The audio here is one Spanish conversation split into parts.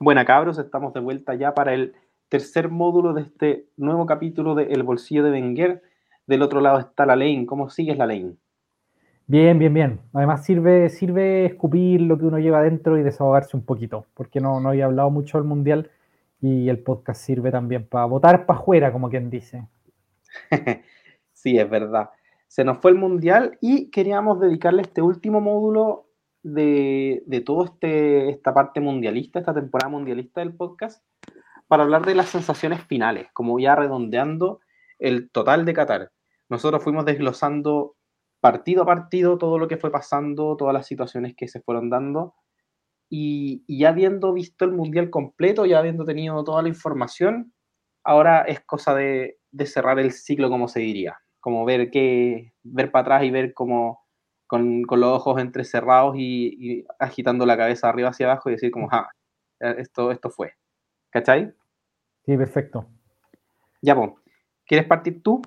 Buena cabros, estamos de vuelta ya para el tercer módulo de este nuevo capítulo de El bolsillo de Wenger. Del otro lado está la ley. ¿Cómo sigues la ley? Bien, bien, bien. Además sirve, sirve escupir lo que uno lleva adentro y desahogarse un poquito, porque no, no había hablado mucho del Mundial y el podcast sirve también para votar para afuera, como quien dice. sí, es verdad. Se nos fue el Mundial y queríamos dedicarle este último módulo de, de toda este, esta parte mundialista, esta temporada mundialista del podcast, para hablar de las sensaciones finales, como ya redondeando el total de Qatar. Nosotros fuimos desglosando partido a partido todo lo que fue pasando, todas las situaciones que se fueron dando. Y, ya habiendo visto el mundial completo, ya habiendo tenido toda la información, ahora es cosa de, de cerrar el ciclo, como se diría. Como ver qué, ver para atrás y ver cómo con, con los ojos entrecerrados y, y, agitando la cabeza arriba hacia abajo y decir como, ah, esto, esto fue. ¿Cachai? Sí, perfecto. Ya, pues. ¿Quieres partir tú?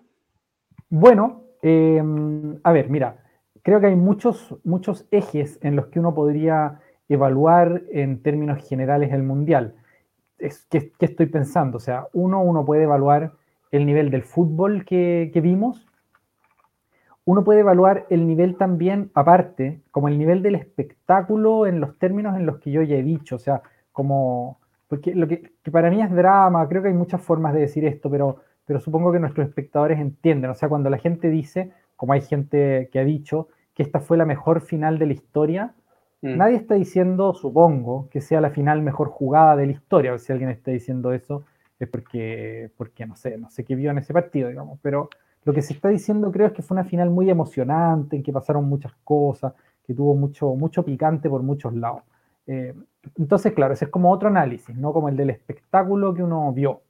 Bueno, eh, a ver, mira, creo que hay muchos, muchos ejes en los que uno podría evaluar en términos generales el mundial. Es, ¿qué, ¿qué, estoy pensando? O sea, uno, uno puede evaluar el nivel del fútbol que, que vimos, uno puede evaluar el nivel también, aparte, como el nivel del espectáculo en los términos en los que yo ya he dicho, o sea, como, porque lo que, que para mí es drama, creo que hay muchas formas de decir esto, pero pero supongo que nuestros espectadores entienden. O sea, cuando la gente dice, como hay gente que ha dicho, que esta fue la mejor final de la historia, mm. nadie está diciendo, supongo, que sea la final mejor jugada de la historia. O si alguien está diciendo eso, es porque, porque no sé, no sé qué vio en ese partido, digamos. Pero lo que se está diciendo creo es que fue una final muy emocionante, en que pasaron muchas cosas, que tuvo mucho, mucho picante por muchos lados. Eh, entonces, claro, ese es como otro análisis, no como el del espectáculo que uno vio.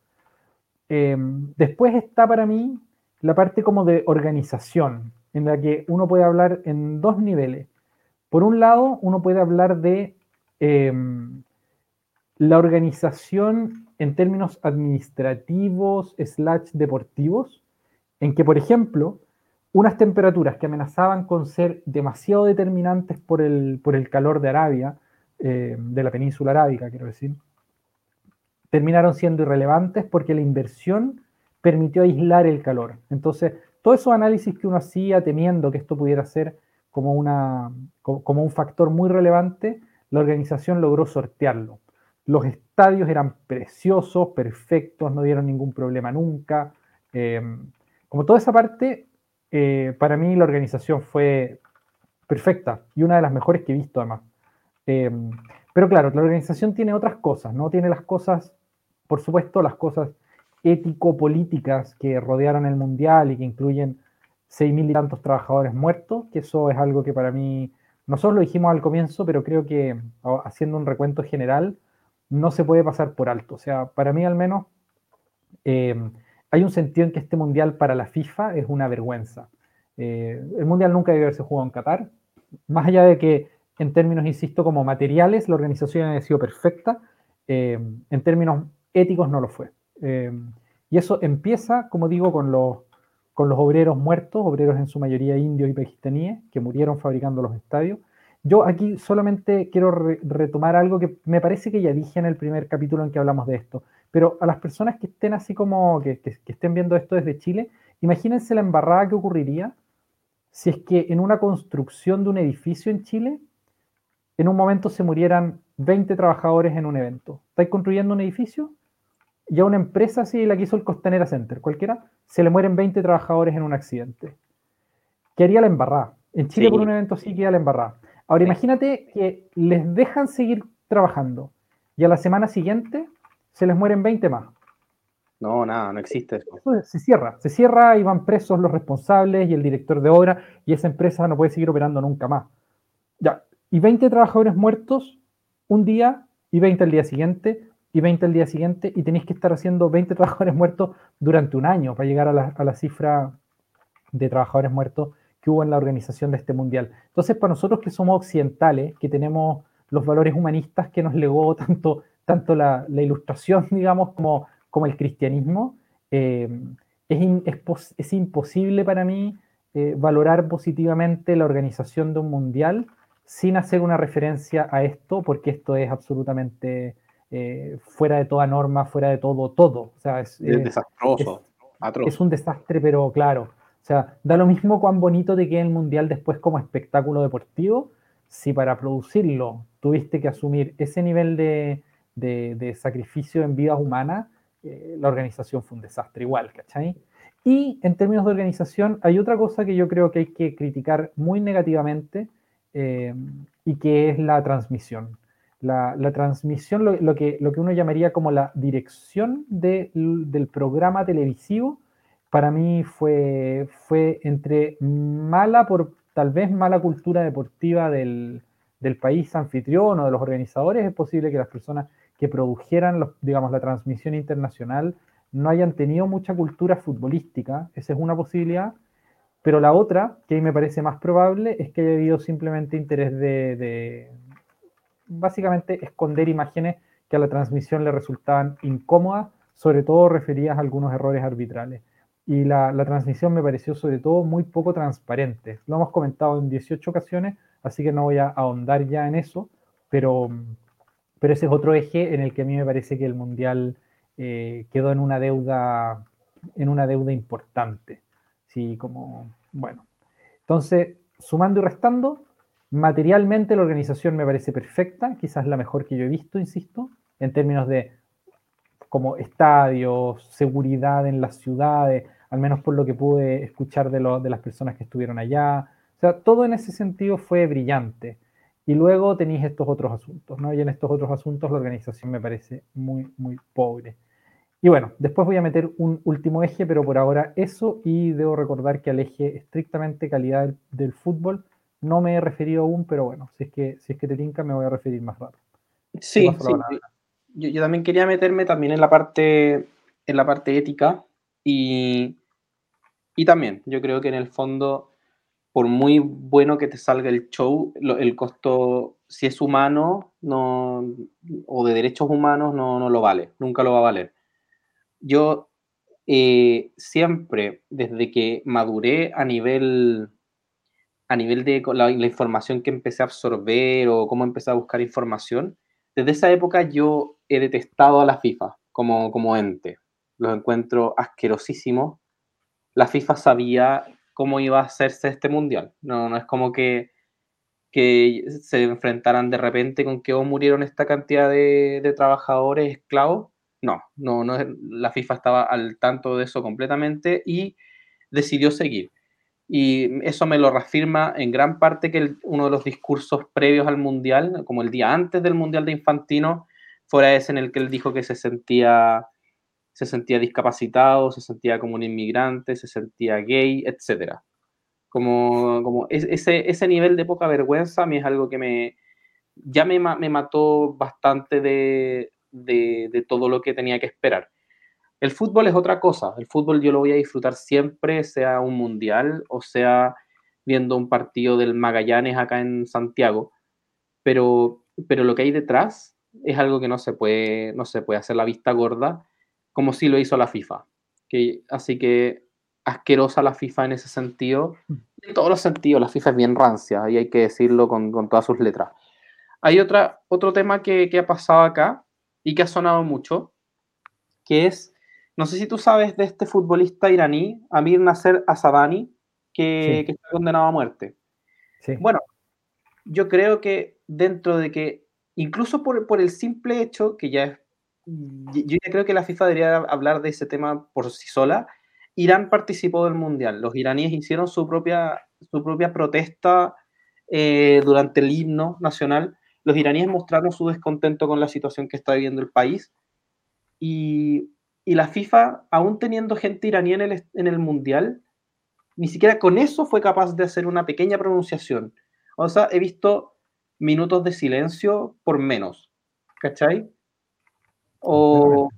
Eh, después está para mí la parte como de organización, en la que uno puede hablar en dos niveles. Por un lado, uno puede hablar de eh, la organización en términos administrativos slash deportivos, en que, por ejemplo, unas temperaturas que amenazaban con ser demasiado determinantes por el, por el calor de Arabia, eh, de la península arábica, quiero decir, terminaron siendo irrelevantes porque la inversión permitió aislar el calor. Entonces, todos esos análisis que uno hacía temiendo que esto pudiera ser como, una, como un factor muy relevante, la organización logró sortearlo. Los estadios eran preciosos, perfectos, no dieron ningún problema nunca. Eh, como toda esa parte, eh, para mí la organización fue perfecta y una de las mejores que he visto además. Eh, pero claro, la organización tiene otras cosas, ¿no? Tiene las cosas por supuesto, las cosas ético-políticas que rodearon el Mundial y que incluyen seis mil y tantos trabajadores muertos, que eso es algo que para mí, nosotros lo dijimos al comienzo, pero creo que haciendo un recuento general, no se puede pasar por alto. O sea, para mí al menos, eh, hay un sentido en que este Mundial para la FIFA es una vergüenza. Eh, el Mundial nunca debe haberse jugado en Qatar, más allá de que en términos, insisto, como materiales, la organización ha sido perfecta, eh, en términos éticos no lo fue. Eh, y eso empieza, como digo, con los, con los obreros muertos, obreros en su mayoría indios y pakistaníes, que murieron fabricando los estadios. Yo aquí solamente quiero re retomar algo que me parece que ya dije en el primer capítulo en que hablamos de esto, pero a las personas que estén así como, que, que, que estén viendo esto desde Chile, imagínense la embarrada que ocurriría si es que en una construcción de un edificio en Chile, en un momento se murieran 20 trabajadores en un evento. ¿Estáis construyendo un edificio? y a una empresa así, la que hizo el Costanera Center, cualquiera, se le mueren 20 trabajadores en un accidente. ¿Qué haría la embarrada? En Chile sí. por un evento así queda la embarrada. Ahora sí. imagínate que les dejan seguir trabajando y a la semana siguiente se les mueren 20 más. No, nada, no existe eso. eso. Se cierra, se cierra y van presos los responsables y el director de obra y esa empresa no puede seguir operando nunca más. Ya, y 20 trabajadores muertos un día y 20 al día siguiente, y 20 al día siguiente y tenéis que estar haciendo 20 trabajadores muertos durante un año para llegar a la, a la, cifra de trabajadores muertos que hubo en la organización de este mundial. Entonces, para nosotros que somos occidentales, que tenemos los valores humanistas que nos legó tanto, tanto la, la ilustración, digamos, como, como el cristianismo, eh, es, in, es, es, imposible para mí eh, valorar positivamente la organización de un mundial sin hacer una referencia a esto, porque esto es absolutamente eh, fuera de toda norma, fuera de todo, todo. O sea, es, desastroso, es, un desastre, pero claro. O sea, da lo mismo cuán bonito te quede el Mundial después como espectáculo deportivo, si para producirlo tuviste que asumir ese nivel de, de, sacrificio en vidas humanas, eh, la organización fue un desastre igual, ¿cachai? Y en términos de organización, hay otra cosa que yo creo que hay que criticar muy negativamente eh, y que es la transmisión la, transmisión, lo, que, lo que uno llamaría como la dirección del programa televisivo, para mí fue, fue entre mala, por tal vez mala cultura deportiva del, país anfitrión o de los organizadores. Es posible que las personas que produjeran, digamos, la transmisión internacional no hayan tenido mucha cultura futbolística, esa es una posibilidad, pero la otra, que me parece más probable, es que haya habido simplemente interés de, básicamente esconder imágenes que a la transmisión le resultaban incómodas, sobre todo referidas a algunos errores arbitrales. Y la, transmisión me pareció sobre todo muy poco transparente. Lo hemos comentado en 18 ocasiones, así que no voy a ahondar ya en eso, pero, pero ese es otro eje en el que a mí me parece que el Mundial eh, quedó en una deuda en una deuda importante. Sí, como, bueno. Entonces, sumando y restando, Materialmente la organización me parece perfecta, quizás la mejor que yo he visto, insisto, en términos de como estadios, seguridad en las ciudades, al menos por lo que pude escuchar de, de las personas que estuvieron allá. O sea, todo en ese sentido fue brillante. Y luego tenéis estos otros asuntos, ¿no? Y en estos otros asuntos la organización me parece muy, muy pobre. Y bueno, después voy a meter un último eje, pero por ahora eso, y debo recordar que al eje estrictamente calidad del fútbol, no me he referido aún, pero bueno, si es que, si es que te tinca, me voy a referir más rato. Sí, Yo, también quería meterme también en la parte, en la parte ética y, y también yo creo que en el fondo, por muy bueno que te salga el show, el costo, si es humano no, o de derechos humanos, no, no lo vale, nunca lo va a valer. Yo eh, siempre, desde que maduré a nivel a nivel de la, información que empecé a absorber o cómo empecé a buscar información, desde esa época yo he detestado a la FIFA como, como ente. Los encuentro asquerosísimos. La FIFA sabía cómo iba a hacerse este mundial. No, no es como que, que se enfrentaran de repente con que oh, murieron esta cantidad de, trabajadores esclavos. No, no, no, la FIFA estaba al tanto de eso completamente y decidió seguir. Y eso me lo reafirma en gran parte que uno de los discursos previos al Mundial, como el día antes del Mundial de Infantino, fuera ese en el que él dijo que se sentía, se sentía discapacitado, se sentía como un inmigrante, se sentía gay, etc. Como, como ese, ese nivel de poca vergüenza a mí es algo que me, ya me, me mató bastante de, de, de todo lo que tenía que esperar. El fútbol es otra cosa. El fútbol yo lo voy a disfrutar siempre, sea un mundial o sea viendo un partido del Magallanes acá en Santiago. Pero, pero lo que hay detrás es algo que no se puede, no se puede hacer la vista gorda, como sí lo hizo la FIFA. Que, así que asquerosa la FIFA en ese sentido. En todos los sentidos, la FIFA es bien rancia, y hay que decirlo con, todas sus letras. Hay otra, otro tema que, que, ha pasado acá y que ha sonado mucho, que es no sé si tú sabes de este futbolista iraní, Amir Nasser Asadani, que, está condenado a muerte. Bueno, yo creo que dentro de que, incluso por, el simple hecho, que ya es, yo ya creo que la FIFA debería hablar de ese tema por sí sola, Irán participó del Mundial. Los iraníes hicieron su propia, su propia protesta eh, durante el himno nacional. Los iraníes mostraron su descontento con la situación que está viviendo el país. Y y la FIFA, aún teniendo gente iraní en el, en el Mundial, ni siquiera con eso fue capaz de hacer una pequeña pronunciación. O sea, he visto minutos de silencio por menos. ¿Cachai? O,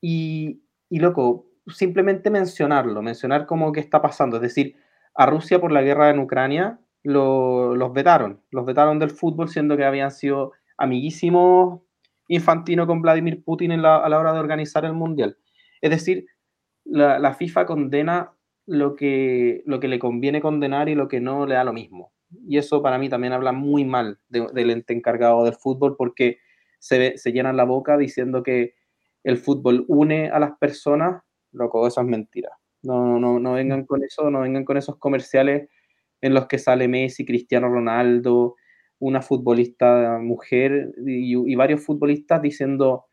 y, y loco, simplemente mencionarlo, mencionar cómo que está pasando. Es decir, a Rusia por la guerra en Ucrania los vetaron, los vetaron del fútbol, siendo que habían sido amiguísimos Infantino con Vladimir Putin a la hora de organizar el Mundial. Es decir, la, FIFA condena lo que, lo que le conviene condenar y lo que no le da lo mismo. Y eso para mí también habla muy mal del ente encargado del fútbol porque se, se llenan la boca diciendo que el fútbol une a las personas, loco, eso es mentira. No, no, no vengan con eso, no vengan con esos comerciales en los que sale Messi, Cristiano Ronaldo, una futbolista mujer y, varios futbolistas diciendo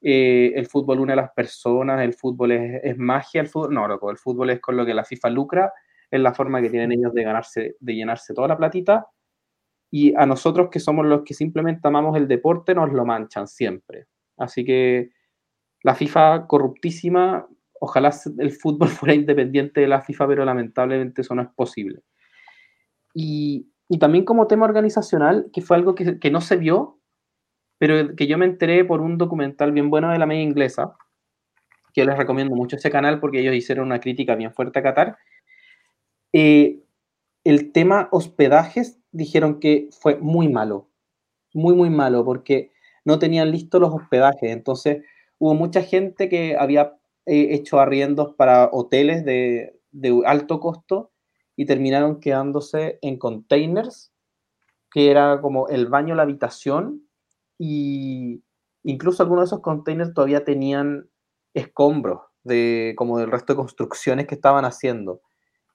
eh, el fútbol une a las personas, el fútbol es, magia, el fútbol, no, loco, el fútbol es con lo que la FIFA lucra, es la forma que tienen ellos de ganarse, de llenarse toda la platita, y a nosotros que somos los que simplemente amamos el deporte, nos lo manchan siempre. Así que la FIFA corruptísima, ojalá el fútbol fuera independiente de la FIFA, pero lamentablemente eso no es posible. Y, y también como tema organizacional, que fue algo que, que, no se vio, pero que yo me enteré por un documental bien bueno de la media inglesa, que les recomiendo mucho ese canal porque ellos hicieron una crítica bien fuerte a Qatar. Eh, el tema hospedajes dijeron que fue muy malo, muy, muy malo, porque no tenían listos los hospedajes. Entonces hubo mucha gente que había eh, hecho arriendos para hoteles de, de alto costo y terminaron quedándose en containers, que era como el baño, la habitación, y incluso algunos de esos containers todavía tenían escombros de como del resto de construcciones que estaban haciendo.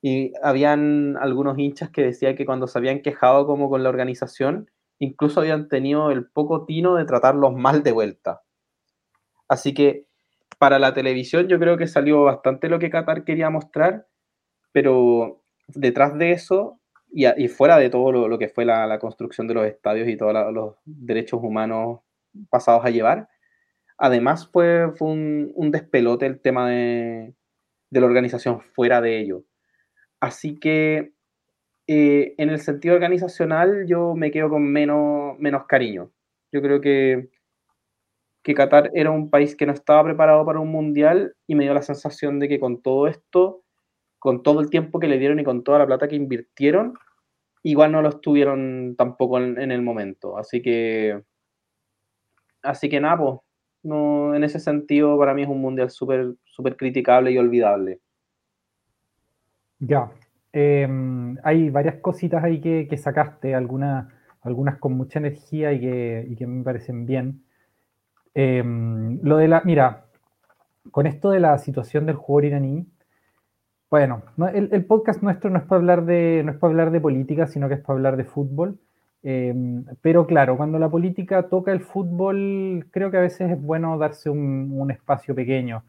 Y habían algunos hinchas que decían que cuando se habían quejado como con la organización, incluso habían tenido el poco tino de tratarlos mal de vuelta. Así que para la televisión yo creo que salió bastante lo que Qatar quería mostrar, pero detrás de eso y, fuera de todo lo, que fue la, construcción de los estadios y todos los derechos humanos pasados a llevar, además fue, fue un, despelote el tema de, la organización fuera de ello. Así que eh, en el sentido organizacional yo me quedo con menos, menos cariño. Yo creo que, que Qatar era un país que no estaba preparado para un mundial y me dio la sensación de que con todo esto con todo el tiempo que le dieron y con toda la plata que invirtieron, igual no lo estuvieron tampoco en, el momento. Así que, así que nada, no, en ese sentido para mí es un mundial súper súper criticable y olvidable. Ya, em, hay varias cositas ahí que, sacaste, algunas, algunas con mucha energía y que, que me parecen bien. Em, lo de la, mira, con esto de la situación del jugador iraní, bueno, el, podcast nuestro no es para hablar de, no es para hablar de política, sino que es para hablar de fútbol. Em, pero claro, cuando la política toca el fútbol, creo que a veces es bueno darse un, espacio pequeño.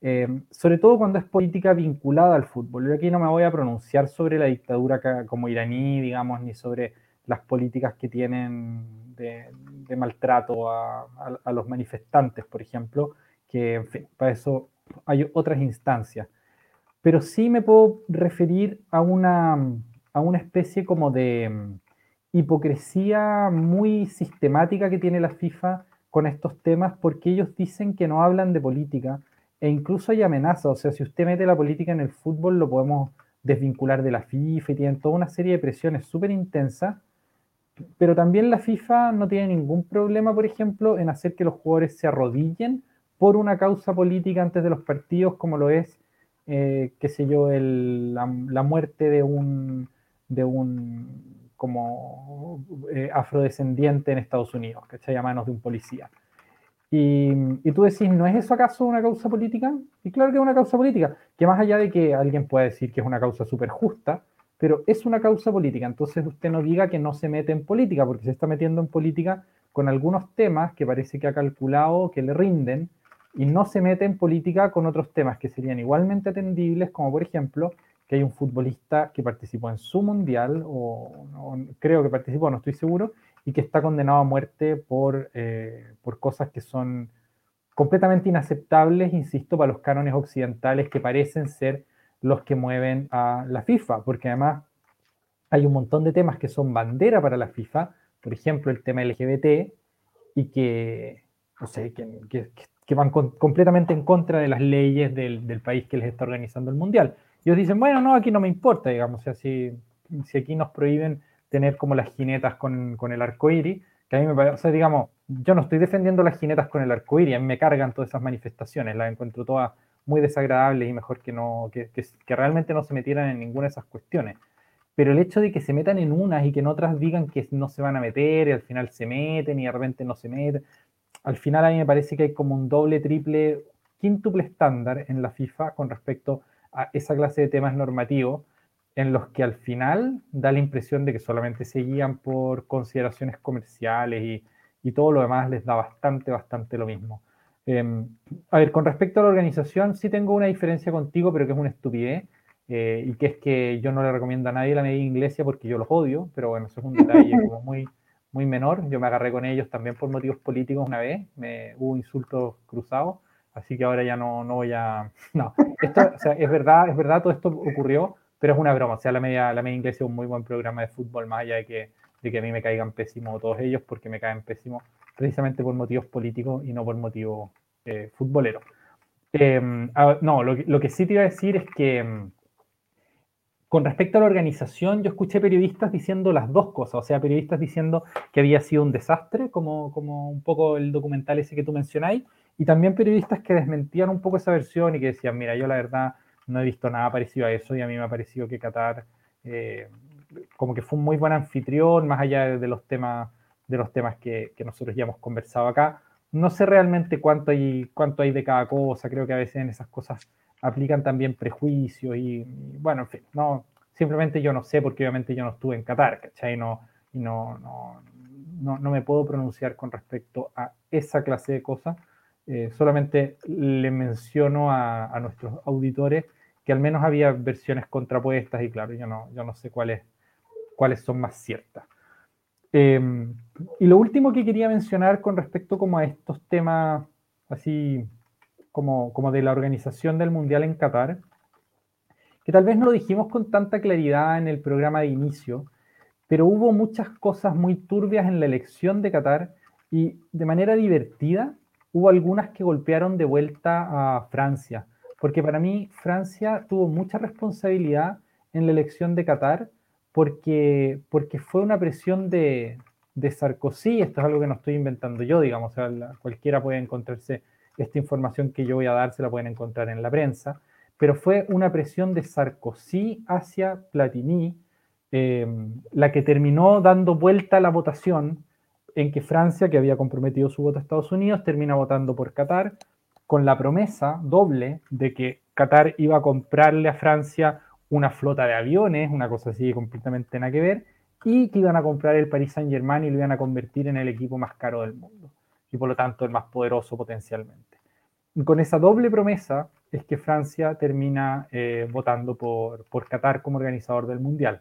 Em, sobre todo cuando es política vinculada al fútbol. Yo aquí no me voy a pronunciar sobre la dictadura como iraní, digamos, ni sobre las políticas que tienen de, maltrato a, a, los manifestantes, por ejemplo, que, en fin, para eso hay otras instancias pero sí me puedo referir a una, a una especie como de mm, hipocresía muy sistemática que tiene la FIFA con estos temas porque ellos dicen que no hablan de política e incluso hay amenazas. O sea, si usted mete la política en el fútbol lo podemos desvincular de la FIFA y tienen toda una serie de presiones súper intensas. Pero también la FIFA no tiene ningún problema, por ejemplo, en hacer que los jugadores se arrodillen por una causa política antes de los partidos, como lo es eh, qué sé yo, la, muerte de un, de un como eh, afrodescendiente en Estados Unidos, que se A manos de un policía. Y, tú decís, ¿no es eso acaso una causa política? Y claro que es una causa política, que más allá de que alguien pueda decir que es una causa súper justa, pero es una causa política. Entonces usted no diga que no se mete en política, porque se está metiendo en política con algunos temas que parece que ha calculado que le rinden y no se mete en política con otros temas que serían igualmente atendibles, como por ejemplo que hay un futbolista que participó en su mundial, o, creo que participó, no estoy seguro, y que está condenado a muerte por, eh, por cosas que son completamente inaceptables, insisto, para los cánones occidentales que parecen ser los que mueven a la FIFA, porque además hay un montón de temas que son bandera para la FIFA, por ejemplo, el tema LGBT, y que, no sé, que, que, que van completamente en contra de las leyes del, país que les está organizando el mundial. Y ellos dicen, bueno, no, aquí no me importa, digamos, o sea, si, si aquí nos prohíben tener como las jinetas con, con el arco iris, que a mí me parece, o sea, digamos, yo no estoy defendiendo las jinetas con el arco iris, a mí me cargan todas esas manifestaciones, las encuentro todas muy desagradables y mejor que, no, que, que, que realmente no se metieran en ninguna de esas cuestiones. Pero el hecho de que se metan en unas y que en otras digan que no se van a meter y al final se meten y de repente no se meten, al final a mí me parece que hay como un doble, triple, quíntuple estándar en la FIFA con respecto a esa clase de temas normativos en los que al final da la impresión de que solamente se guían por consideraciones comerciales y, y todo lo demás les da bastante, bastante lo mismo. Em, a ver, con respecto a la organización, sí tengo una diferencia contigo, pero que es una estupidez, eh, y que es que yo no le recomiendo a nadie la media iglesia porque yo los odio, pero bueno, eso es un detalle como muy, muy menor. Yo me agarré con ellos también por motivos políticos una vez, me, hubo insultos cruzados, así que ahora ya no, no voy a... No, esto, o sea, es verdad, es verdad, todo esto ocurrió, pero es una broma. O sea, la media, la media iglesia es un muy buen programa de fútbol, más allá de que, de que a mí me caigan pésimos todos ellos, porque me caen pésimos precisamente por motivos políticos y no por motivos eh, futboleros. Em, no, lo, lo, que sí te iba a decir es que em, con respecto a la organización, yo escuché periodistas diciendo las dos cosas, o sea, periodistas diciendo que había sido un desastre, como, como un poco el documental ese que tú mencionáis, y también periodistas que desmentían un poco esa versión y que decían, mira, yo la verdad no he visto nada parecido a eso y a mí me ha parecido que Qatar eh, como que fue un muy buen anfitrión, más allá de los temas, de los temas que, que, nosotros ya hemos conversado acá. No sé realmente cuánto hay, cuánto hay de cada cosa, creo que a veces en esas cosas aplican también prejuicios y, bueno, en fin, no, simplemente yo no sé porque obviamente yo no estuve en Qatar, ¿cachai? No, y no, no, no, no me puedo pronunciar con respecto a esa clase de cosas. Eh, solamente le menciono a, a, nuestros auditores que al menos había versiones contrapuestas y claro, yo no, yo no sé cuáles, cuáles son más ciertas. Eh, y lo último que quería mencionar con respecto como a estos temas así como, como de la organización del Mundial en Qatar, que tal vez no lo dijimos con tanta claridad en el programa de inicio, pero hubo muchas cosas muy turbias en la elección de Qatar y de manera divertida hubo algunas que golpearon de vuelta a Francia porque para mí Francia tuvo mucha responsabilidad en la elección de Qatar, porque, porque fue una presión de, de Sarkozy, esto es algo que no estoy inventando yo, digamos, o cualquiera puede encontrarse esta información que yo voy a dar, se la pueden encontrar en la prensa, pero fue una presión de Sarkozy hacia Platini, eh, la que terminó dando vuelta a la votación en que Francia, que había comprometido su voto a Estados Unidos, termina votando por Qatar, con la promesa doble de que Qatar iba a comprarle a Francia una flota de aviones, una cosa así completamente nada que ver, y que iban a comprar el Paris Saint Germain y lo iban a convertir en el equipo más caro del mundo, y por lo tanto el más poderoso potencialmente. Con esa doble promesa es que Francia termina eh, votando por, por, Qatar como organizador del Mundial.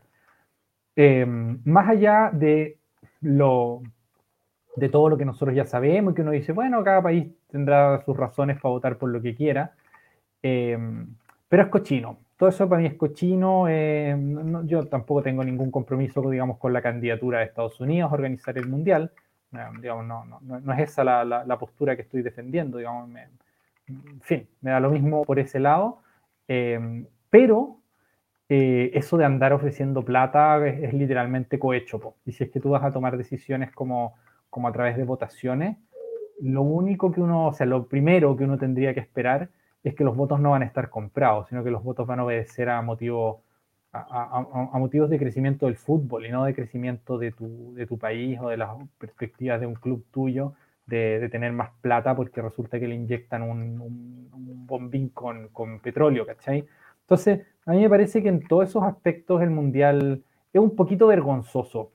Eh, más allá de lo, de todo lo que nosotros ya sabemos y que uno dice, bueno, cada país tendrá sus razones para votar por lo que quiera, eh, pero es cochino. Todo eso para mí es cochino. Eh, no, yo tampoco tengo ningún compromiso, digamos, con la candidatura de Estados Unidos a organizar el Mundial. digamos, no, no, no, es esa la, la, postura que estoy defendiendo. Digamos, me, en fin, me da lo mismo por ese lado. Eh, pero eso de andar ofreciendo plata es, es literalmente cohecho. Po. Y si es que tú vas a tomar decisiones como como a través de votaciones, lo único que uno, o sea, lo primero que uno tendría que esperar es que los votos no van a estar comprados, sino que los votos van a obedecer a motivos a, a, a, motivos de crecimiento del fútbol y no de crecimiento de tu, de tu país o de las perspectivas de un club tuyo de, de tener más plata porque resulta que le inyectan un, un, un bombín con, con, petróleo, ¿cachai? Entonces, a mí me parece que en todos esos aspectos el Mundial es un poquito vergonzoso.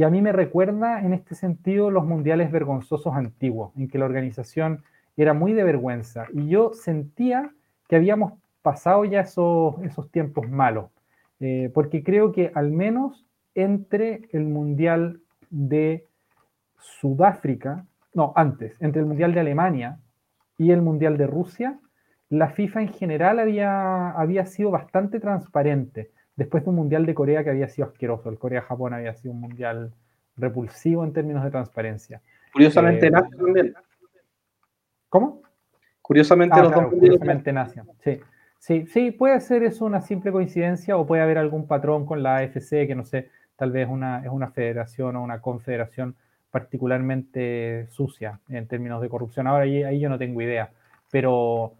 Y a mí me recuerda en este sentido los mundiales vergonzosos antiguos, en que la organización era muy de vergüenza. Y yo sentía que habíamos pasado ya esos, esos tiempos malos, eh, porque creo que al menos entre el mundial de Sudáfrica, no, antes, entre el mundial de Alemania y el mundial de Rusia, la FIFA en general había, había sido bastante transparente después de un mundial de Corea que había sido asqueroso. El Corea-Japón había sido un mundial repulsivo en términos de transparencia. Curiosamente, eh, también. ¿Cómo? Curiosamente, ah, los claro, curiosamente Nación. Sí. sí, sí, puede ser eso una simple coincidencia o puede haber algún patrón con la AFC que no sé, tal vez una, es una federación o una confederación particularmente sucia en términos de corrupción. Ahora ahí, ahí yo no tengo idea, pero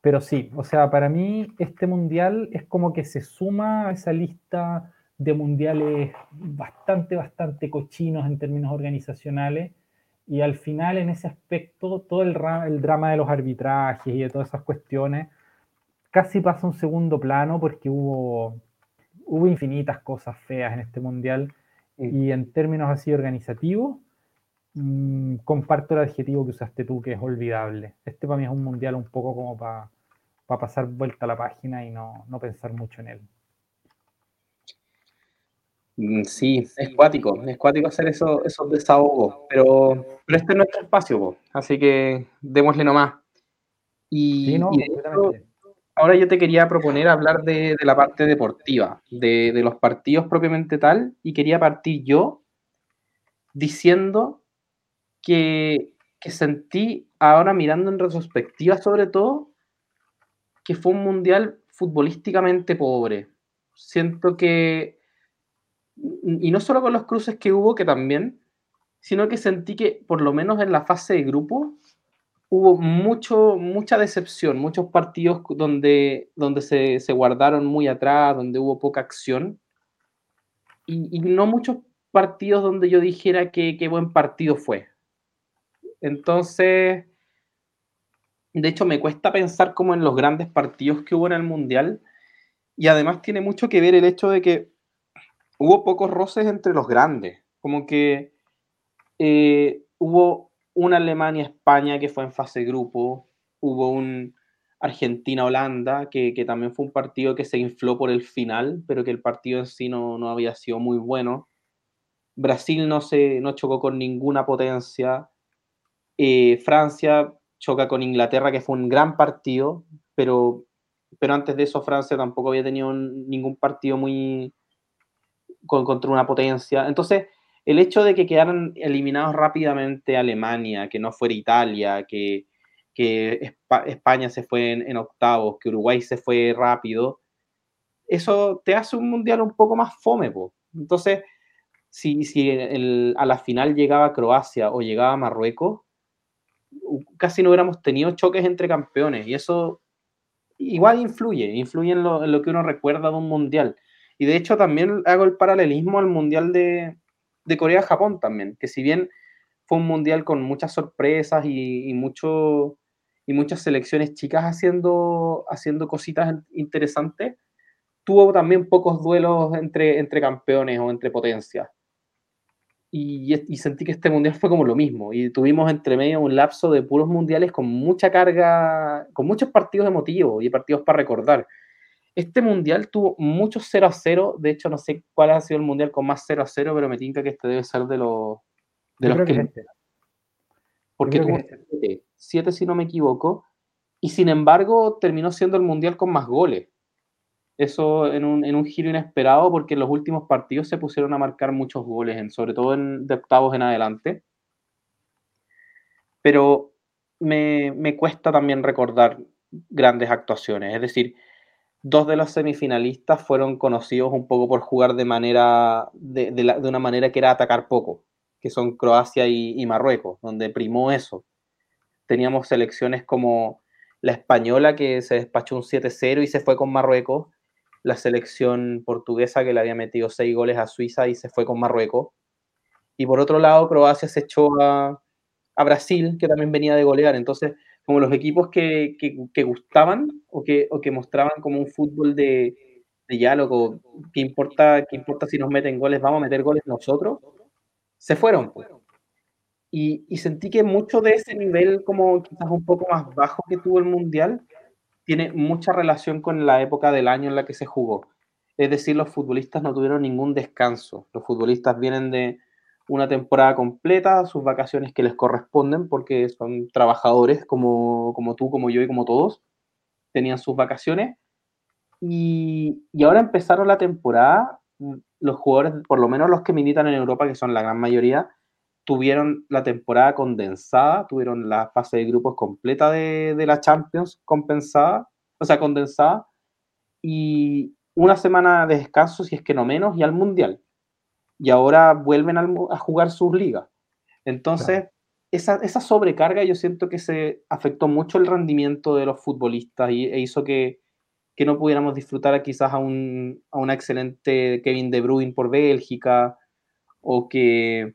pero sí, o sea, para mí este mundial es como que se suma a esa lista de mundiales bastante, bastante cochinos en términos organizacionales. Y al final en ese aspecto todo el, el drama de los arbitrajes y de todas esas cuestiones casi pasa un segundo plano porque hubo, hubo infinitas cosas feas en este mundial. Y en términos así organizativos, mm, comparto el adjetivo que usaste tú, que es olvidable. Este para mí es un mundial un poco como para pasar vuelta a la página y no, no pensar mucho en él. Mm, sí, es cuático, es cuático hacer eso, esos desahogos, pero, pero este es nuestro espacio, así que démosle nomás. Y, ahora yo te quería proponer hablar de, la parte deportiva, de, los partidos propiamente tal, y quería partir yo diciendo que, sentí, ahora mirando en retrospectiva sobre todo, que fue un mundial futbolísticamente pobre. Siento que y no solo con los cruces que hubo, que también, sino que sentí que por lo menos en la fase de grupo hubo mucho, mucha decepción, muchos partidos donde, donde se, se guardaron muy atrás, donde hubo poca acción, y, y, no muchos partidos donde yo dijera que qué buen partido fue. Entonces, de hecho, me cuesta pensar como en los grandes partidos que hubo en el Mundial, y además tiene mucho que ver el hecho de que hubo pocos roces entre los grandes. Como que eh, hubo una Alemania-España que fue en fase grupo, hubo un Argentina-Holanda, que, también fue un partido que se infló por el final, pero que el partido en sí no, había sido muy bueno. Brasil no, se, no chocó con ninguna potencia. Eh, Francia choca con Inglaterra, que fue un gran partido, pero, pero antes de eso Francia tampoco había tenido ningún partido muy, contra una potencia. Entonces, el hecho de que quedaran eliminados rápidamente Alemania, que no fuera Italia, que, que España se fue en, octavos, que Uruguay se fue rápido, eso te hace un mundial un poco más fome. Entonces, si, si a la final llegaba Croacia o llegaba Marruecos, casi no hubiéramos tenido choques entre campeones y eso igual influye, influye en lo, en lo que uno recuerda de un mundial. Y de hecho también hago el paralelismo al Mundial de, Corea-Japón también, que si bien fue un Mundial con muchas sorpresas y, mucho, y muchas selecciones chicas haciendo, haciendo cositas interesantes, tuvo también pocos duelos entre, entre campeones o entre potencias. Y, y, sentí que este mundial fue como lo mismo. Y tuvimos entre medio un lapso de puros mundiales con mucha carga, con muchos partidos emotivos y partidos para recordar. Este mundial tuvo muchos 0 a 0. De hecho, no sé cuál ha sido el mundial con más 0 a 0, pero me tinca que este debe ser de los, de los que. Este. Porque tuvo 7, 7, si no me equivoco. Y sin embargo, terminó siendo el mundial con más goles. Eso en un, en un giro inesperado, porque en los últimos partidos se pusieron a marcar muchos goles, en, sobre todo en, de octavos en adelante. Pero me, me cuesta también recordar grandes actuaciones. Es decir, dos de los semifinalistas fueron conocidos un poco por jugar de manera de, de, una manera que era atacar poco, que son Croacia y, Marruecos, donde primó eso. Teníamos selecciones como la española que se despachó un 7-0 y se fue con Marruecos, la selección portuguesa que le había metido seis goles a Suiza y se fue con Marruecos. Y por otro lado, Croacia se echó a, Brasil, que también venía de golear. Entonces, como los equipos que, que, gustaban o que, o que mostraban como un fútbol de, de loco, ¿qué importa, ¿qué importa si nos meten goles? Vamos a meter goles nosotros. Se fueron. Pues. Y, sentí que mucho de ese nivel, como quizás un poco más bajo que tuvo el Mundial, tiene mucha relación con la época del año en la que se jugó. Es decir, los futbolistas no tuvieron ningún descanso. Los futbolistas vienen de, una temporada completa, sus vacaciones que les corresponden, porque son trabajadores como, como tú, como yo y como todos, tenían sus vacaciones. Y, y, ahora empezaron la temporada, los jugadores, por lo menos los que militan en Europa, que son la gran mayoría, tuvieron la temporada condensada, tuvieron la fase de grupos completa de, de la Champions compensada, o sea, condensada, y una semana de descanso, si es que no menos, y al Mundial y ahora vuelven a, jugar sus ligas. Entonces, esa, esa, sobrecarga yo siento que se afectó mucho el rendimiento de los futbolistas y, e hizo que, que, no pudiéramos disfrutar quizás a un, a excelente Kevin De Bruyne por Bélgica o que,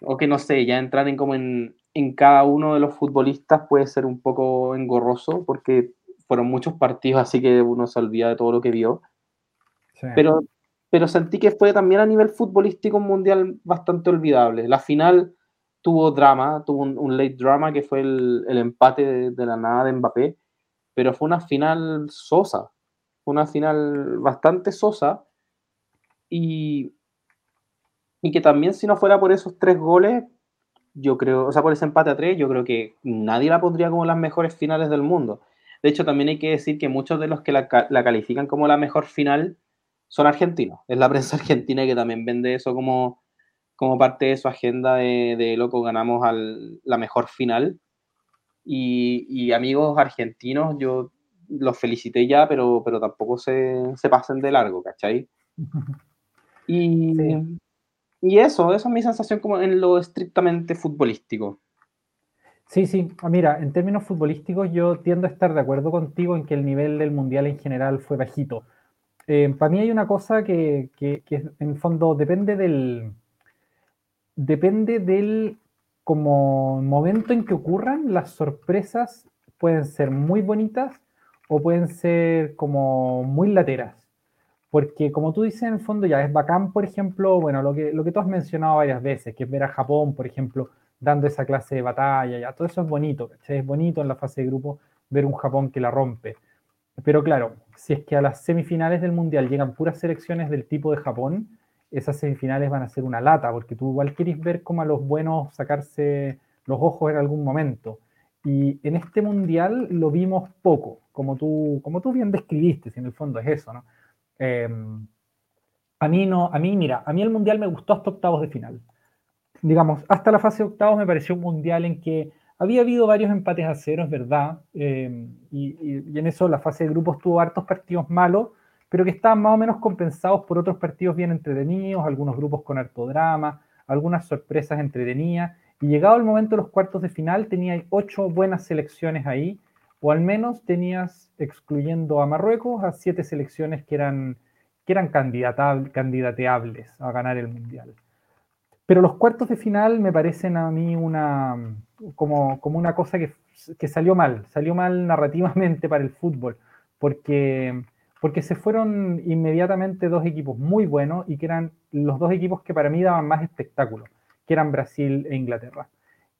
o que no sé, ya entrar en como en, en cada uno de los futbolistas puede ser un poco engorroso porque fueron muchos partidos, así que uno se olvida de todo lo que vio. Pero, pero sentí que fue también a nivel futbolístico un mundial bastante olvidable. La final tuvo drama, tuvo un, late drama que fue el, el empate de, de, la nada de Mbappé, pero fue una final sosa, una final bastante sosa y, y que también si no fuera por esos tres goles, yo creo, o sea, por ese empate a tres, yo creo que nadie la pondría como las mejores finales del mundo. De hecho, también hay que decir que muchos de los que la, la califican como la mejor final son argentinos. Es la prensa argentina que también vende eso como, como parte de su agenda de, de loco, ganamos al, la mejor final. Y, y, amigos argentinos, yo los felicité ya, pero, pero tampoco se, se pasen de largo, ¿cachai? Y, sí. Y eso, esa es mi sensación como en lo estrictamente futbolístico. Sí, sí. Ah, mira, en términos futbolísticos yo tiendo a estar de acuerdo contigo en que el nivel del Mundial en general fue bajito. Eh, para mí hay una cosa que, que, que, en fondo depende del... Depende del como momento en que ocurran, las sorpresas pueden ser muy bonitas o pueden ser como muy lateras. Porque como tú dices, en el fondo ya es bacán, por ejemplo, bueno, lo que, lo que tú has mencionado varias veces, que es ver a Japón, por ejemplo, dando esa clase de batalla, ya todo eso es bonito, ¿cachai? Es bonito en la fase de grupo ver un Japón que la rompe. Pero claro, si es que a las semifinales del Mundial llegan puras selecciones del tipo de Japón, esas semifinales van a ser una lata, porque tú igual quieres ver cómo a los buenos sacarse los ojos en algún momento. Y en este Mundial lo vimos poco, como tú, como tú bien describiste, si en el fondo es eso, ¿no? Eh, a mí no, a mí, mira, a mí el Mundial me gustó hasta octavos de final. Digamos, hasta la fase de octavos me pareció un mundial en que había habido varios empates a cero, es verdad, eh, y, y, en eso la fase de grupos tuvo hartos partidos malos, pero que estaban más o menos compensados por otros partidos bien entretenidos, algunos grupos con harto drama, algunas sorpresas entretenidas, y llegado el momento de los cuartos de final tenía ocho buenas selecciones ahí, o al menos tenías, excluyendo a Marruecos, a siete selecciones que eran, que eran candidateables a ganar el mundial. Pero los cuartos de final me parecen a mí una, como, como una cosa que, que, salió mal, salió mal narrativamente para el fútbol, porque, porque se fueron inmediatamente dos equipos muy buenos y que eran los dos equipos que para mí daban más espectáculo, que eran Brasil e Inglaterra.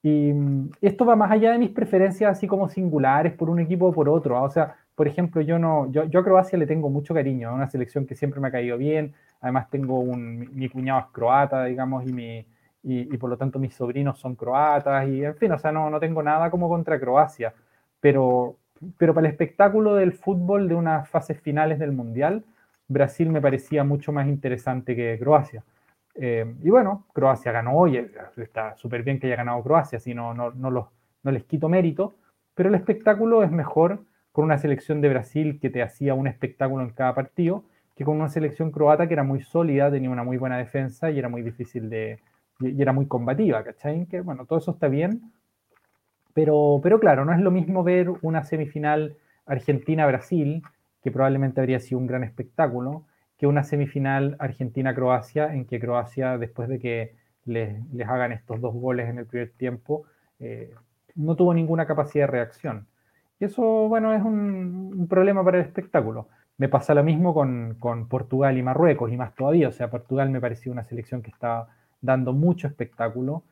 Y esto va más allá de mis preferencias así como singulares por un equipo o por otro. O sea, por ejemplo, yo no, yo, yo a Croacia le tengo mucho cariño, es una selección que siempre me ha caído bien, Además tengo un, mi cuñado es croata, digamos, y, mi, y, por lo tanto mis sobrinos son croatas, y en fin, o sea, no, no tengo nada como contra Croacia, pero, pero para el espectáculo del fútbol de unas fases finales del Mundial, Brasil me parecía mucho más interesante que Croacia. Eh, y bueno, Croacia ganó hoy, está súper bien que haya ganado Croacia, si no, no, no les quito mérito, pero el espectáculo es mejor con una selección de Brasil que te hacía un espectáculo en cada partido que con una selección croata que era muy sólida, tenía una muy buena defensa y era muy difícil de. y era muy combativa, ¿cachai? Que bueno, todo eso está bien, pero, pero claro, no es lo mismo ver una semifinal Argentina-Brasil, que probablemente habría sido un gran espectáculo, que una semifinal Argentina-Croacia, en que Croacia, después de que les, les, hagan estos dos goles en el primer tiempo, eh, no tuvo ninguna capacidad de reacción. Y eso, bueno, es un, problema para el espectáculo. Me pasa lo mismo con, con, Portugal y Marruecos, y más todavía. O sea, Portugal me pareció una selección que estaba dando mucho espectáculo.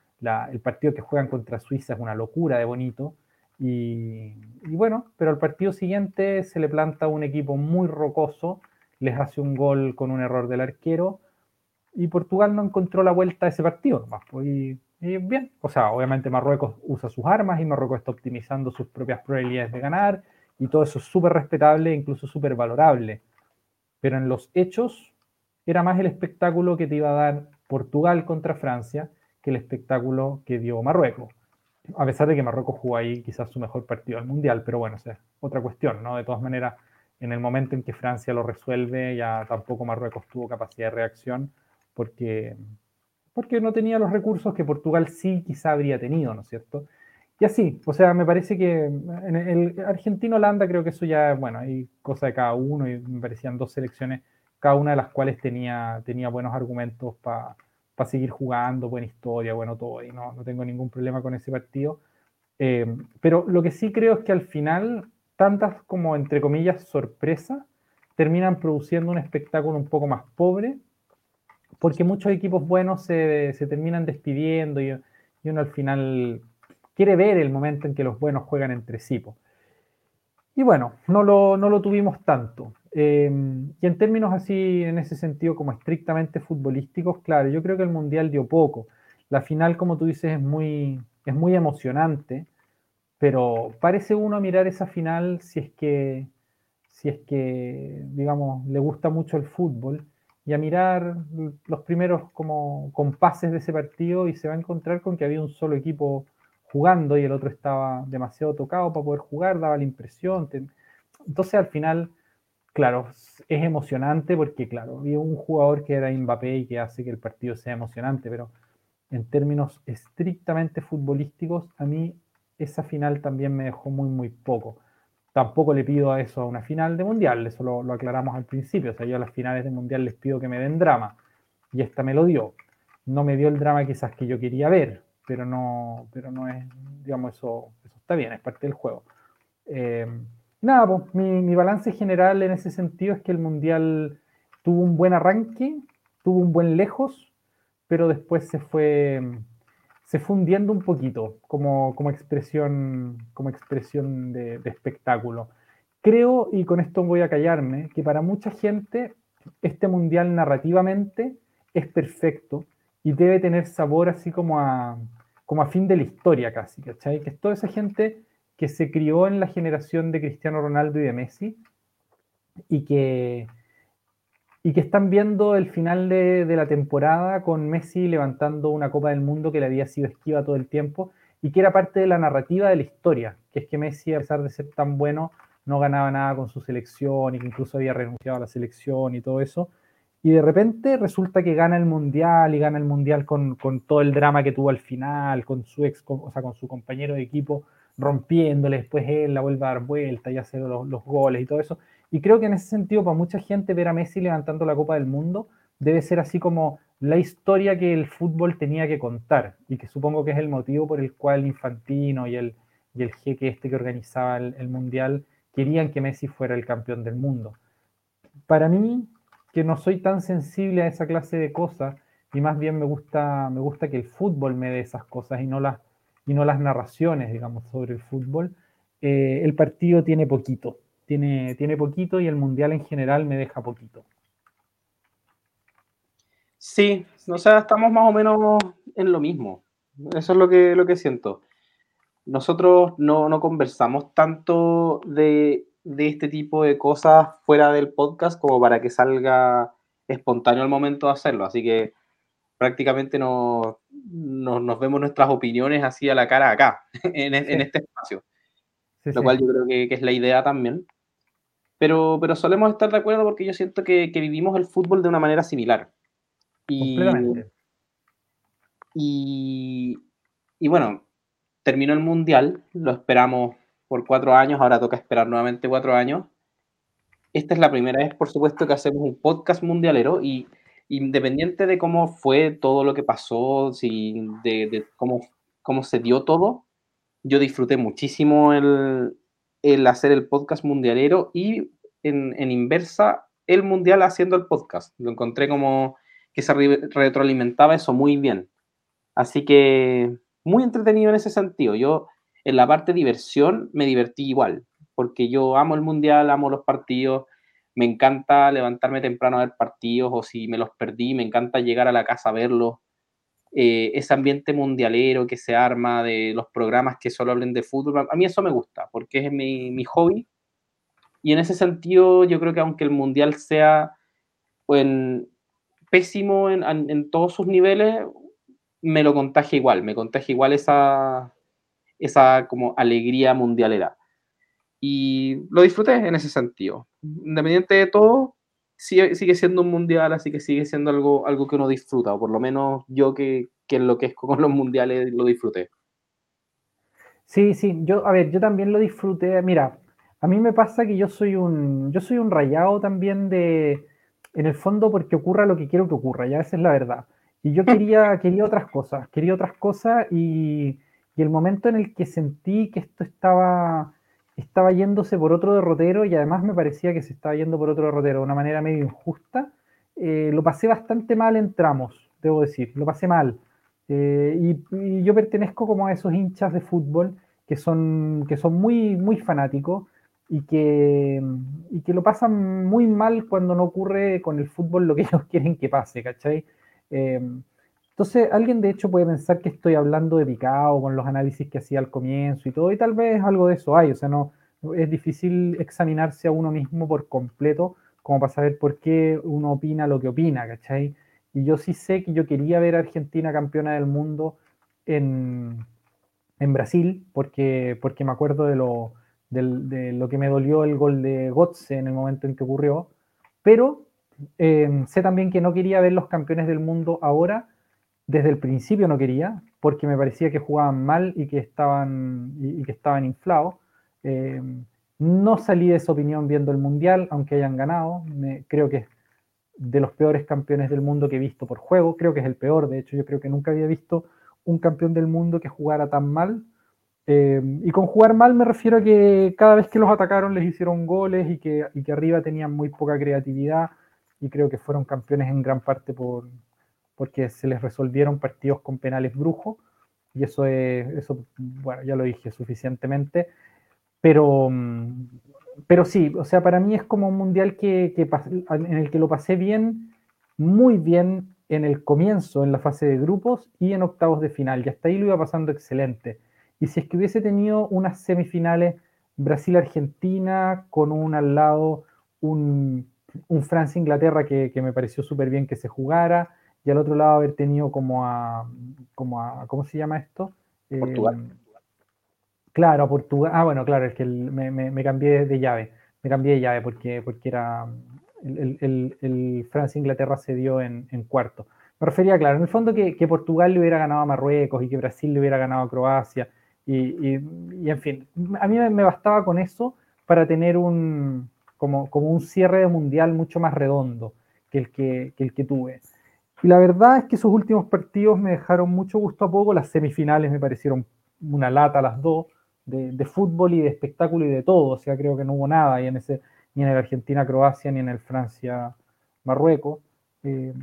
El partido que juegan contra Suiza es una locura de bonito. Y, y, bueno, pero al partido siguiente se le planta un equipo muy rocoso, les hace un gol con un error del arquero, y Portugal no encontró la vuelta a ese partido. Pues, y, bien, o sea, obviamente Marruecos usa sus armas y Marruecos está optimizando sus propias probabilidades de ganar y todo eso es súper respetable, incluso súper valorable. Pero en los hechos era más el espectáculo que te iba a dar Portugal contra Francia que el espectáculo que dio Marruecos. A pesar de que Marruecos jugó ahí quizás su mejor partido del Mundial, pero bueno, es otra cuestión, ¿no? De todas maneras, en el momento en que Francia lo resuelve, ya tampoco Marruecos tuvo capacidad de reacción porque, porque no tenía los recursos que Portugal sí quizá habría tenido, ¿no es cierto? Y así, o sea, me parece que en el Argentino-Holanda creo que eso ya, bueno, hay cosa de cada uno y me parecían dos selecciones, cada una de las cuales tenía, tenía buenos argumentos para para seguir jugando, buena historia, bueno, todo, y no, no tengo ningún problema con ese partido. Eh, pero lo que sí creo es que al final, tantas como, entre comillas, sorpresas, terminan produciendo un espectáculo un poco más pobre, porque muchos equipos buenos se, se terminan despidiendo y, y, uno al final quiere ver el momento en que los buenos juegan entre sí. Y bueno, no lo, no lo tuvimos tanto. Eh, y en términos así, en ese sentido, como estrictamente futbolísticos, claro, yo creo que el Mundial dio poco. La final, como tú dices, es muy, es muy emocionante, pero parece uno mirar esa final si es que, si es que, digamos, le gusta mucho el fútbol y a mirar los primeros como compases de ese partido y se va a encontrar con que había un solo equipo jugando y el otro estaba demasiado tocado para poder jugar, daba la impresión. Entonces al final claro, es emocionante porque, claro, había un jugador que era Mbappé y que hace que el partido sea emocionante, pero en términos estrictamente futbolísticos, a mí esa final también me dejó muy, muy poco. Tampoco le pido a eso a una final de mundial, eso lo, aclaramos al principio. O sea, yo a las finales de mundial les pido que me den drama y esta me lo dio. No me dio el drama quizás que yo quería ver, pero no, pero no es, digamos, eso, está bien, es parte del juego. Eh, Nada, pues mi, balance general en ese sentido es que el Mundial tuvo un buen arranque, tuvo un buen lejos, pero después se fue, se hundiendo un poquito como, como expresión, como expresión de, espectáculo. Creo, y con esto voy a callarme, que para mucha gente este Mundial narrativamente es perfecto y debe tener sabor así como a, como a fin de la historia casi, ¿cachai? Que toda esa gente que se crió en la generación de Cristiano Ronaldo y de Messi y que, y que están viendo el final de, la temporada con Messi levantando una Copa del Mundo que le había sido esquiva todo el tiempo y que era parte de la narrativa de la historia, que es que Messi, a pesar de ser tan bueno, no ganaba nada con su selección y que incluso había renunciado a la selección y todo eso. Y de repente resulta que gana el Mundial y gana el Mundial con, con todo el drama que tuvo al final, con su ex, con su compañero de equipo rompiéndole, después él la vuelve a dar vuelta y hace los, los, goles y todo eso. Y creo que en ese sentido, para mucha gente, ver a Messi levantando la Copa del Mundo debe ser así como la historia que el fútbol tenía que contar y que supongo que es el motivo por el cual Infantino y el, y el jeque este que organizaba el, Mundial querían que Messi fuera el campeón del mundo. Para mí, que no soy tan sensible a esa clase de cosas y más bien me gusta, me gusta que el fútbol me dé esas cosas y no las y no las narraciones, digamos, sobre el fútbol, eh, el partido tiene poquito, tiene, tiene poquito y el mundial en general me deja poquito. Sí, o sea, estamos más o menos en lo mismo. Eso es lo que, lo que siento. Nosotros no, no conversamos tanto de, de, este tipo de cosas fuera del podcast como para que salga espontáneo el momento de hacerlo. Así que prácticamente nos, nos, vemos nuestras opiniones así a la cara acá, en, en este espacio. lo cual yo creo que, que, es la idea también. Pero, pero solemos estar de acuerdo porque yo siento que, que vivimos el fútbol de una manera similar. Y, y, y bueno, terminó el Mundial, lo esperamos por cuatro años, ahora toca esperar nuevamente cuatro años. Esta es la primera vez, por supuesto, que hacemos un podcast mundialero y independiente de cómo fue todo lo que pasó, si, de, de cómo, cómo, se dio todo, yo disfruté muchísimo el, el hacer el podcast mundialero y en, inversa el mundial haciendo el podcast. Lo encontré como que se retroalimentaba eso muy bien. Así que muy entretenido en ese sentido. Yo en la parte diversión me divertí igual, porque yo amo el mundial, amo los partidos, me encanta levantarme temprano a ver partidos o si me los perdí, me encanta llegar a la casa a verlos. Eh, ese ambiente mundialero que se arma de los programas que solo hablen de fútbol, a mí eso me gusta porque es mi, mi hobby. Y en ese sentido, yo creo que aunque el mundial sea pésimo en, en, en, todos sus niveles, me lo contagia igual, me contagia igual esa, esa como alegría mundialera. Y lo disfruté en ese sentido. Independiente de todo, sigue, sigue siendo un mundial, así que sigue siendo algo, algo que uno disfruta, o por lo menos yo que, que enloquezco con los mundiales lo disfruté. Sí, sí, yo, a ver, yo también lo disfruté. Mira, a mí me pasa que yo soy un, yo soy un rayado también de, en el fondo, porque ocurra lo que quiero que ocurra, ya esa es la verdad. Y yo quería, quería otras cosas, quería otras cosas y, y, el momento en el que sentí que esto estaba, estaba yéndose por otro derrotero y además me parecía que se estaba yendo por otro derrotero de una manera medio injusta, eh, lo pasé bastante mal en tramos, debo decir, lo pasé mal. Eh, y, yo pertenezco como a esos hinchas de fútbol que son, que son muy, muy fanáticos y que, y que lo pasan muy mal cuando no ocurre con el fútbol lo que ellos quieren que pase, ¿cachai? Eh, entonces, alguien de hecho puede pensar que estoy hablando de picado con los análisis que hacía al comienzo y todo, y tal vez algo de eso hay, o sea, no, es difícil examinarse a uno mismo por completo como para saber por qué uno opina lo que opina, ¿cachai? Y yo sí sé que yo quería ver a Argentina campeona del mundo en, en Brasil, porque, porque me acuerdo de lo, de, lo que me dolió el gol de Gotze en el momento en que ocurrió, pero eh, sé también que no quería ver los campeones del mundo ahora, desde el principio no quería, porque me parecía que jugaban mal y que estaban, y, que estaban inflados. Eh, no salí de esa opinión viendo el Mundial, aunque hayan ganado. Creo que es de los peores campeones del mundo que he visto por juego. Creo que es el peor, de hecho, yo creo que nunca había visto un campeón del mundo que jugara tan mal. Eh, y con jugar mal me refiero a que cada vez que los atacaron les hicieron goles y que arriba tenían muy poca creatividad y creo que fueron campeones en gran parte por, porque se les resolvieron partidos con penales brujos y eso es, eso, bueno, ya lo dije suficientemente, pero, pero sí, o sea, para mí es como un mundial que, que, en el que lo pasé bien, muy bien en el comienzo, en la fase de grupos y en octavos de final, y hasta ahí lo iba pasando excelente. Y si es que hubiese tenido unas semifinales Brasil-Argentina con un al lado, un, un Francia-Inglaterra que, que, me pareció súper bien que se jugara, y al otro lado haber tenido como a, como a ¿cómo se llama esto? Portugal. Eh, claro, a Portugal. Ah, bueno, claro, es que me, me, me, cambié de llave. Me cambié de llave porque, porque era el, el, el Francia-Inglaterra se dio en, en, cuarto. Me refería, claro, en el fondo que, que, Portugal le hubiera ganado a Marruecos y que Brasil le hubiera ganado a Croacia. Y, y, y en fin, a mí me bastaba con eso para tener un, como, como un cierre de mundial mucho más redondo que el que, que el que tuve. Y la verdad es que esos últimos partidos me dejaron mucho gusto a poco. Las semifinales me parecieron una lata las dos, de, de fútbol y de espectáculo y de todo. O sea, creo que no hubo nada ahí en ese, ni en el Argentina-Croacia, ni en el Francia-Marruecos. Eh,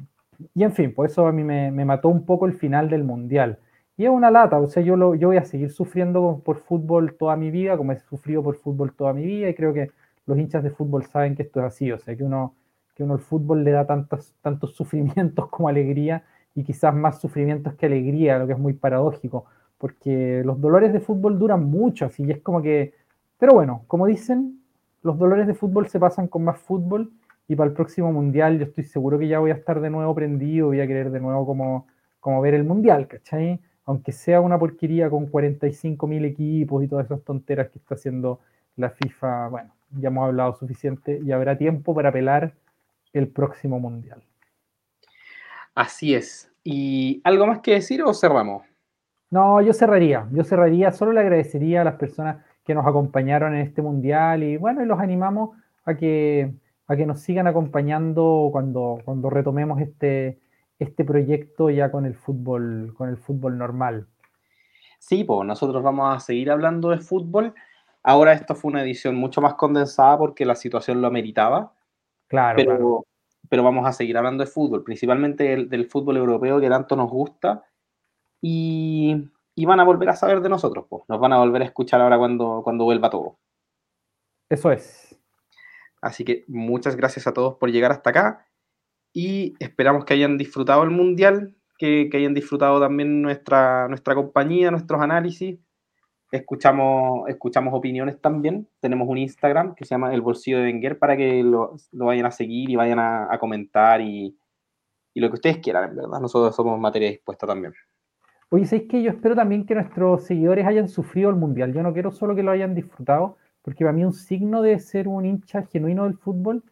y en fin, por eso a mí me, me, mató un poco el final del Mundial. Y es una lata, o sea, yo, lo, yo voy a seguir sufriendo por fútbol toda mi vida, como he sufrido por fútbol toda mi vida, y creo que los hinchas de fútbol saben que esto es así, o sea, que uno que uno el fútbol le da tantos, tantos sufrimientos como alegría y quizás más sufrimientos que alegría, lo que es muy paradójico, porque los dolores de fútbol duran mucho, así es como que, pero bueno, como dicen, los dolores de fútbol se pasan con más fútbol y para el próximo mundial yo estoy seguro que ya voy a estar de nuevo prendido, voy a querer de nuevo como, como ver el mundial, ¿cachai? Aunque sea una porquería con 45 mil equipos y todas esas tonteras que está haciendo la FIFA, bueno, ya hemos hablado suficiente y habrá tiempo para apelar el próximo mundial. Así es. ¿Y algo más que decir o cerramos? No, yo cerraría. Yo cerraría. Solo le agradecería a las personas que nos acompañaron en este mundial y bueno, y los animamos a que, a que nos sigan acompañando cuando, cuando retomemos este, este proyecto ya con el fútbol, con el fútbol normal. Sí, pues nosotros vamos a seguir hablando de fútbol. Ahora esto fue una edición mucho más condensada porque la situación lo ameritaba. Claro pero, claro. pero vamos a seguir hablando de fútbol, principalmente del, del fútbol europeo que tanto nos gusta. Y, y, van a volver a saber de nosotros, pues. Nos van a volver a escuchar ahora cuando, cuando vuelva todo. Eso es. Así que muchas gracias a todos por llegar hasta acá. Y esperamos que hayan disfrutado el Mundial, que, que hayan disfrutado también nuestra, nuestra compañía, nuestros análisis escuchamos, escuchamos opiniones también. Tenemos un Instagram que se llama El Bolsillo de Wenger para que lo, lo vayan a seguir y vayan a, a comentar y, y, lo que ustedes quieran, en verdad. Nosotros somos materia dispuesta también. Oye, ¿sabéis que yo espero también que nuestros seguidores hayan sufrido el Mundial? Yo no quiero solo que lo hayan disfrutado, porque para mí un signo de ser un hincha genuino del fútbol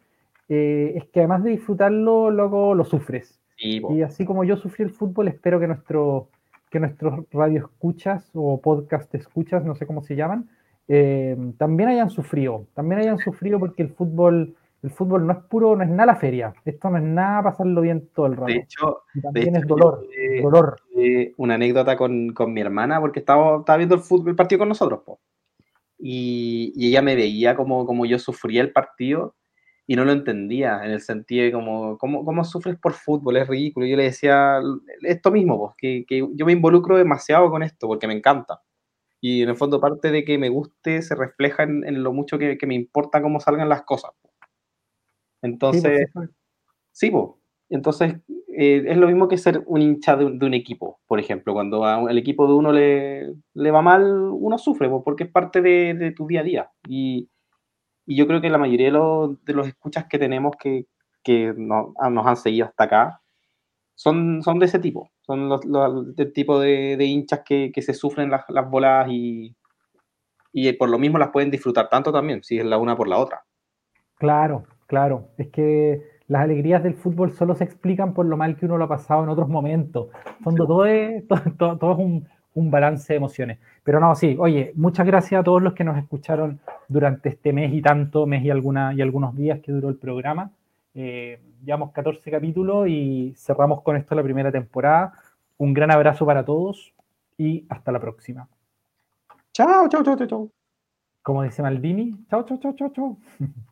eh, es que además de disfrutarlo, luego lo sufres. Sí, y así como yo sufrí el fútbol, espero que nuestro que nuestros radio escuchas o podcast escuchas, no sé cómo se llaman, eh, también hayan sufrido, también hayan sufrido porque el fútbol el fútbol no es puro, no es nada la feria. Esto no es nada pasarlo bien todo el rato. De hecho, también es dolor. dolor. una anécdota con, mi hermana, porque estaba, estaba viendo el fútbol, el partido con nosotros, Y, ella me veía como, como yo sufría el partido y no lo entendía, en el sentido de como, ¿cómo, cómo sufres por fútbol? Es ridículo. Yo le decía esto mismo, pues, que, que yo me involucro demasiado con esto porque me encanta. Y en el fondo parte de que me guste se refleja en, lo mucho que, que, me importa cómo salgan las cosas. Entonces, sí, pues. Entonces, eh, es lo mismo que ser un hincha de un, equipo, por ejemplo. Cuando al equipo de uno le, le va mal, uno sufre, porque es parte de, de, tu día a día. Y, y, yo creo que la mayoría de los, de los escuchas que tenemos que, que no, nos han seguido hasta acá son, son de ese tipo. Son los, los del tipo de, de hinchas que, que, se sufren las, las bolas y, y por lo mismo las pueden disfrutar tanto también, si es la una por la otra. Claro, Claro, es que las alegrías del fútbol solo se explican por lo mal que uno lo ha pasado en otros momentos. En fondo, todo es, todo, es un, balance de emociones. Pero no, sí, oye, muchas gracias a todos los que nos escucharon durante este mes y tanto, mes y, alguna, y algunos días que duró el programa. Eh, llevamos 14 capítulos y cerramos con esto la primera temporada. Un gran abrazo para todos y hasta la próxima. Chao, chao, chao, chao. Como dice Maldini, chao, chao, chao, chao, chao.